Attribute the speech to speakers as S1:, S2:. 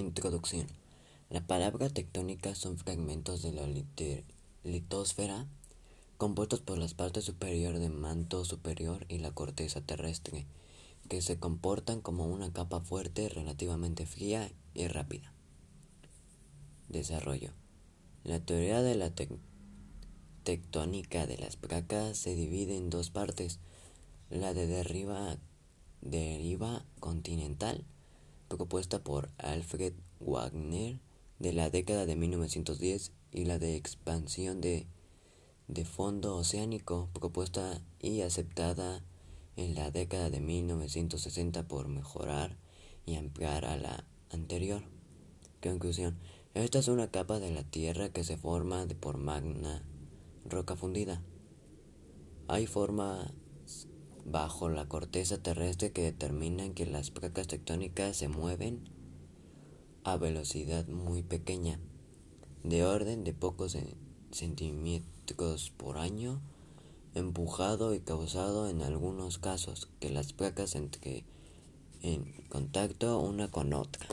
S1: Introducción. La palabra tectónica son fragmentos de la litosfera compuestos por las partes superior del manto superior y la corteza terrestre, que se comportan como una capa fuerte relativamente fría y rápida. Desarrollo. La teoría de la tectónica de las placas se divide en dos partes, la de deriva, deriva continental, propuesta por Alfred Wagner de la década de 1910 y la de expansión de, de fondo oceánico propuesta y aceptada en la década de 1960 por mejorar y ampliar a la anterior. Conclusión. Esta es una capa de la Tierra que se forma por magna roca fundida. Hay forma bajo la corteza terrestre que determinan que las placas tectónicas se mueven a velocidad muy pequeña, de orden de pocos centímetros por año, empujado y causado en algunos casos que las placas entre en contacto una con otra.